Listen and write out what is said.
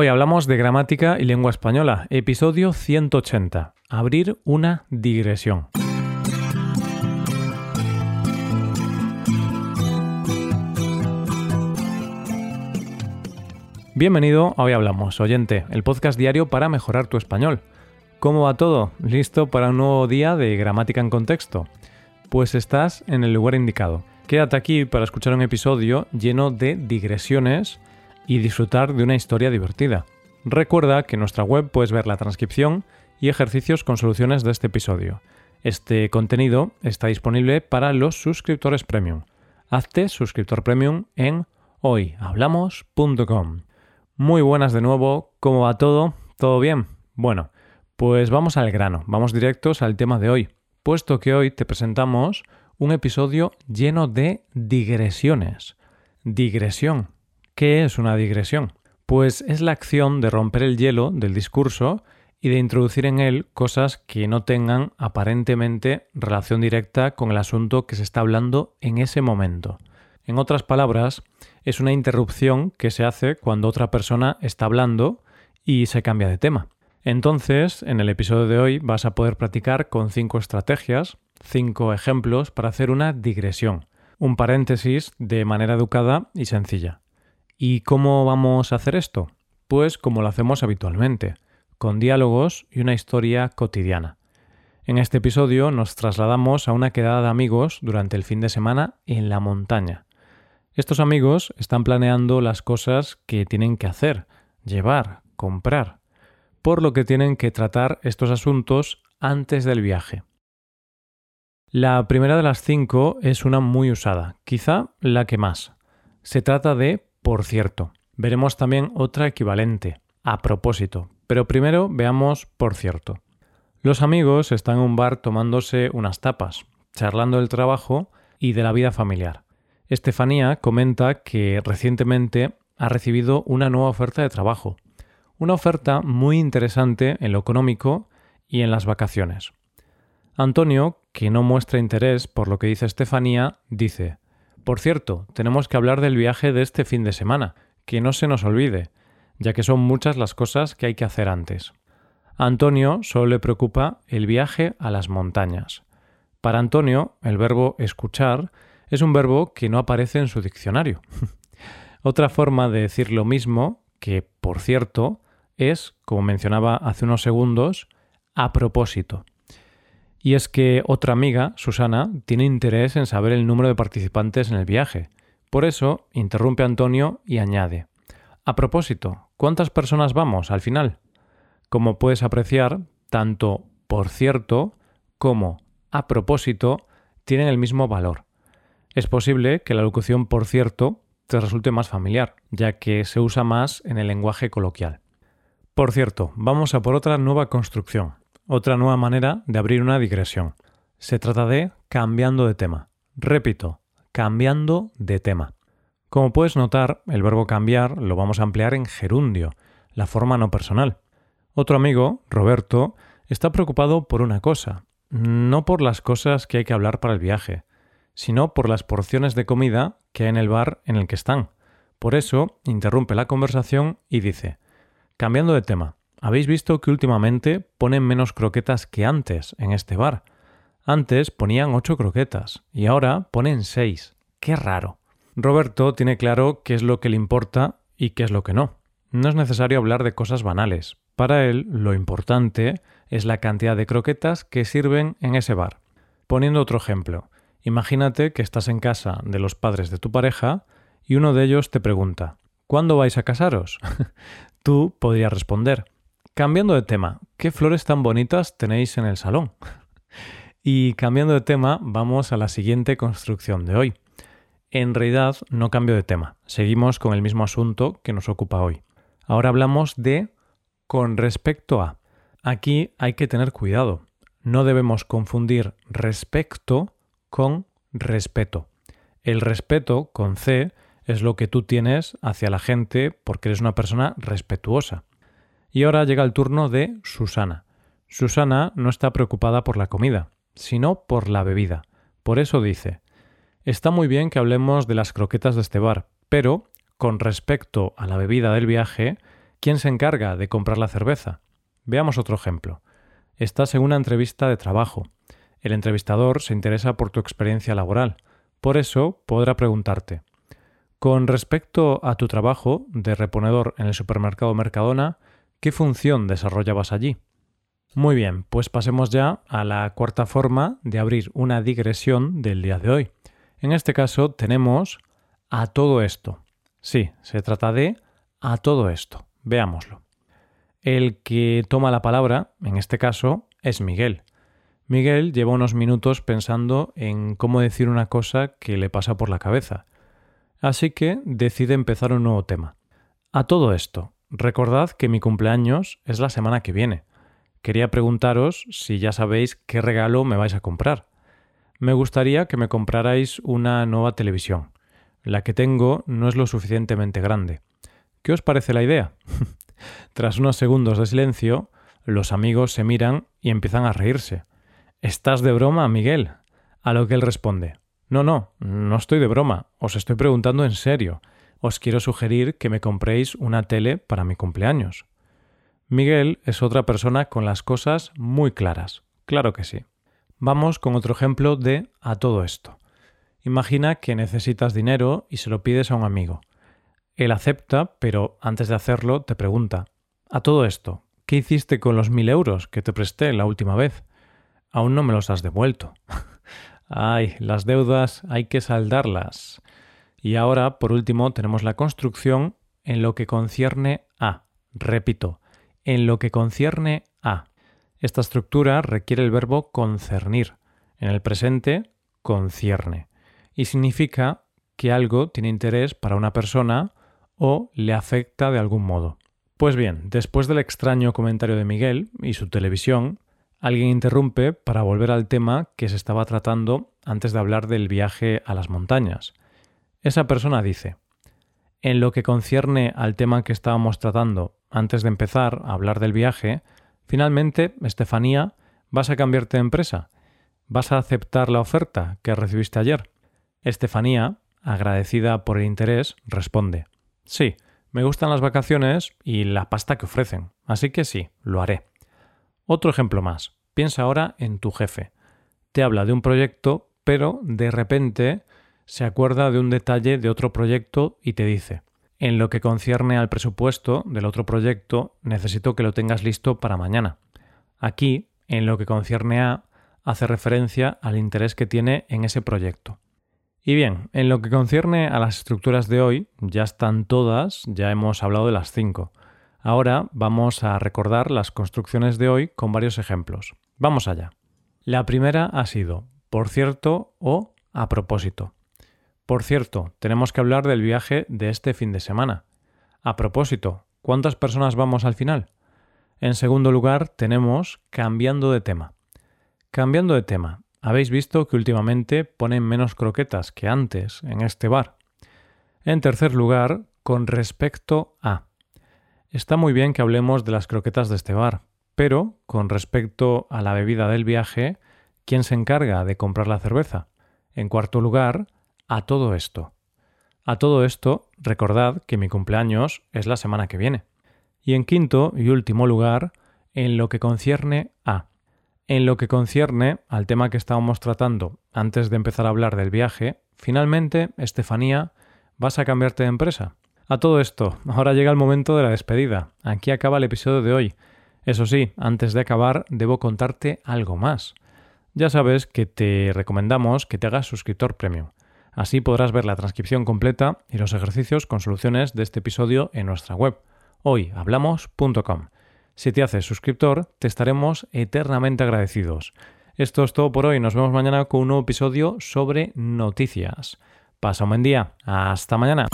Hoy hablamos de gramática y lengua española, episodio 180, abrir una digresión. Bienvenido a Hoy Hablamos, oyente, el podcast diario para mejorar tu español. ¿Cómo va todo? ¿Listo para un nuevo día de gramática en contexto? Pues estás en el lugar indicado. Quédate aquí para escuchar un episodio lleno de digresiones y disfrutar de una historia divertida. Recuerda que en nuestra web puedes ver la transcripción y ejercicios con soluciones de este episodio. Este contenido está disponible para los suscriptores premium. Hazte suscriptor premium en hoyhablamos.com. Muy buenas de nuevo, ¿cómo va todo? ¿Todo bien? Bueno, pues vamos al grano, vamos directos al tema de hoy, puesto que hoy te presentamos un episodio lleno de digresiones. Digresión. ¿Qué es una digresión? Pues es la acción de romper el hielo del discurso y de introducir en él cosas que no tengan aparentemente relación directa con el asunto que se está hablando en ese momento. En otras palabras, es una interrupción que se hace cuando otra persona está hablando y se cambia de tema. Entonces, en el episodio de hoy vas a poder practicar con cinco estrategias, cinco ejemplos para hacer una digresión, un paréntesis de manera educada y sencilla. ¿Y cómo vamos a hacer esto? Pues como lo hacemos habitualmente, con diálogos y una historia cotidiana. En este episodio nos trasladamos a una quedada de amigos durante el fin de semana en la montaña. Estos amigos están planeando las cosas que tienen que hacer, llevar, comprar, por lo que tienen que tratar estos asuntos antes del viaje. La primera de las cinco es una muy usada, quizá la que más. Se trata de por cierto. Veremos también otra equivalente, a propósito, pero primero veamos por cierto. Los amigos están en un bar tomándose unas tapas, charlando del trabajo y de la vida familiar. Estefanía comenta que recientemente ha recibido una nueva oferta de trabajo, una oferta muy interesante en lo económico y en las vacaciones. Antonio, que no muestra interés por lo que dice Estefanía, dice por cierto, tenemos que hablar del viaje de este fin de semana, que no se nos olvide, ya que son muchas las cosas que hay que hacer antes. A Antonio solo le preocupa el viaje a las montañas. Para Antonio, el verbo escuchar es un verbo que no aparece en su diccionario. Otra forma de decir lo mismo, que por cierto, es, como mencionaba hace unos segundos, a propósito. Y es que otra amiga, Susana, tiene interés en saber el número de participantes en el viaje. Por eso, interrumpe Antonio y añade A propósito, ¿cuántas personas vamos al final? Como puedes apreciar, tanto por cierto como a propósito tienen el mismo valor. Es posible que la locución por cierto te resulte más familiar, ya que se usa más en el lenguaje coloquial. Por cierto, vamos a por otra nueva construcción otra nueva manera de abrir una digresión. Se trata de cambiando de tema. Repito, cambiando de tema. Como puedes notar, el verbo cambiar lo vamos a emplear en gerundio, la forma no personal. Otro amigo, Roberto, está preocupado por una cosa, no por las cosas que hay que hablar para el viaje, sino por las porciones de comida que hay en el bar en el que están. Por eso, interrumpe la conversación y dice, cambiando de tema, habéis visto que últimamente ponen menos croquetas que antes en este bar. Antes ponían ocho croquetas y ahora ponen seis. ¡Qué raro! Roberto tiene claro qué es lo que le importa y qué es lo que no. No es necesario hablar de cosas banales. Para él, lo importante es la cantidad de croquetas que sirven en ese bar. Poniendo otro ejemplo, imagínate que estás en casa de los padres de tu pareja y uno de ellos te pregunta ¿Cuándo vais a casaros? Tú podrías responder Cambiando de tema, ¿qué flores tan bonitas tenéis en el salón? y cambiando de tema, vamos a la siguiente construcción de hoy. En realidad no cambio de tema, seguimos con el mismo asunto que nos ocupa hoy. Ahora hablamos de con respecto a. Aquí hay que tener cuidado, no debemos confundir respecto con respeto. El respeto con C es lo que tú tienes hacia la gente porque eres una persona respetuosa. Y ahora llega el turno de Susana. Susana no está preocupada por la comida, sino por la bebida. Por eso dice, está muy bien que hablemos de las croquetas de este bar, pero, con respecto a la bebida del viaje, ¿Quién se encarga de comprar la cerveza? Veamos otro ejemplo. Estás en una entrevista de trabajo. El entrevistador se interesa por tu experiencia laboral. Por eso podrá preguntarte, con respecto a tu trabajo de reponedor en el supermercado Mercadona, ¿qué función desarrollabas allí? Muy bien, pues pasemos ya a la cuarta forma de abrir una digresión del día de hoy. En este caso tenemos a todo esto. Sí, se trata de a todo esto. Veámoslo. El que toma la palabra, en este caso, es Miguel. Miguel lleva unos minutos pensando en cómo decir una cosa que le pasa por la cabeza. Así que decide empezar un nuevo tema. A todo esto, recordad que mi cumpleaños es la semana que viene. Quería preguntaros si ya sabéis qué regalo me vais a comprar. Me gustaría que me comprarais una nueva televisión. La que tengo no es lo suficientemente grande. ¿Qué os parece la idea? Tras unos segundos de silencio, los amigos se miran y empiezan a reírse. ¿Estás de broma, Miguel? A lo que él responde no, no, no estoy de broma, os estoy preguntando en serio. Os quiero sugerir que me compréis una tele para mi cumpleaños. Miguel es otra persona con las cosas muy claras. Claro que sí. Vamos con otro ejemplo de a todo esto. Imagina que necesitas dinero y se lo pides a un amigo. Él acepta, pero antes de hacerlo te pregunta A todo esto, ¿qué hiciste con los mil euros que te presté la última vez? Aún no me los has devuelto. Ay, las deudas hay que saldarlas. Y ahora, por último, tenemos la construcción en lo que concierne a. Repito, en lo que concierne a. Esta estructura requiere el verbo concernir. En el presente, concierne. Y significa que algo tiene interés para una persona o le afecta de algún modo. Pues bien, después del extraño comentario de Miguel y su televisión, Alguien interrumpe para volver al tema que se estaba tratando antes de hablar del viaje a las montañas. Esa persona dice, en lo que concierne al tema que estábamos tratando antes de empezar a hablar del viaje, finalmente, Estefanía, vas a cambiarte de empresa. ¿Vas a aceptar la oferta que recibiste ayer? Estefanía, agradecida por el interés, responde, sí, me gustan las vacaciones y la pasta que ofrecen, así que sí, lo haré. Otro ejemplo más. Piensa ahora en tu jefe. Te habla de un proyecto, pero de repente se acuerda de un detalle de otro proyecto y te dice, en lo que concierne al presupuesto del otro proyecto, necesito que lo tengas listo para mañana. Aquí, en lo que concierne a, hace referencia al interés que tiene en ese proyecto. Y bien, en lo que concierne a las estructuras de hoy, ya están todas, ya hemos hablado de las cinco. Ahora vamos a recordar las construcciones de hoy con varios ejemplos. Vamos allá. La primera ha sido por cierto o a propósito. Por cierto, tenemos que hablar del viaje de este fin de semana. A propósito, ¿cuántas personas vamos al final? En segundo lugar, tenemos cambiando de tema. Cambiando de tema, habéis visto que últimamente ponen menos croquetas que antes en este bar. En tercer lugar, con respecto a. Está muy bien que hablemos de las croquetas de este bar, pero con respecto a la bebida del viaje, ¿quién se encarga de comprar la cerveza? En cuarto lugar, a todo esto. A todo esto, recordad que mi cumpleaños es la semana que viene. Y en quinto y último lugar, en lo que concierne a. En lo que concierne al tema que estábamos tratando antes de empezar a hablar del viaje, finalmente, Estefanía, ¿vas a cambiarte de empresa? A todo esto, ahora llega el momento de la despedida. Aquí acaba el episodio de hoy. Eso sí, antes de acabar, debo contarte algo más. Ya sabes que te recomendamos que te hagas suscriptor premium. Así podrás ver la transcripción completa y los ejercicios con soluciones de este episodio en nuestra web, hoyhablamos.com. Si te haces suscriptor, te estaremos eternamente agradecidos. Esto es todo por hoy. Nos vemos mañana con un nuevo episodio sobre noticias. Pasa un buen día. Hasta mañana.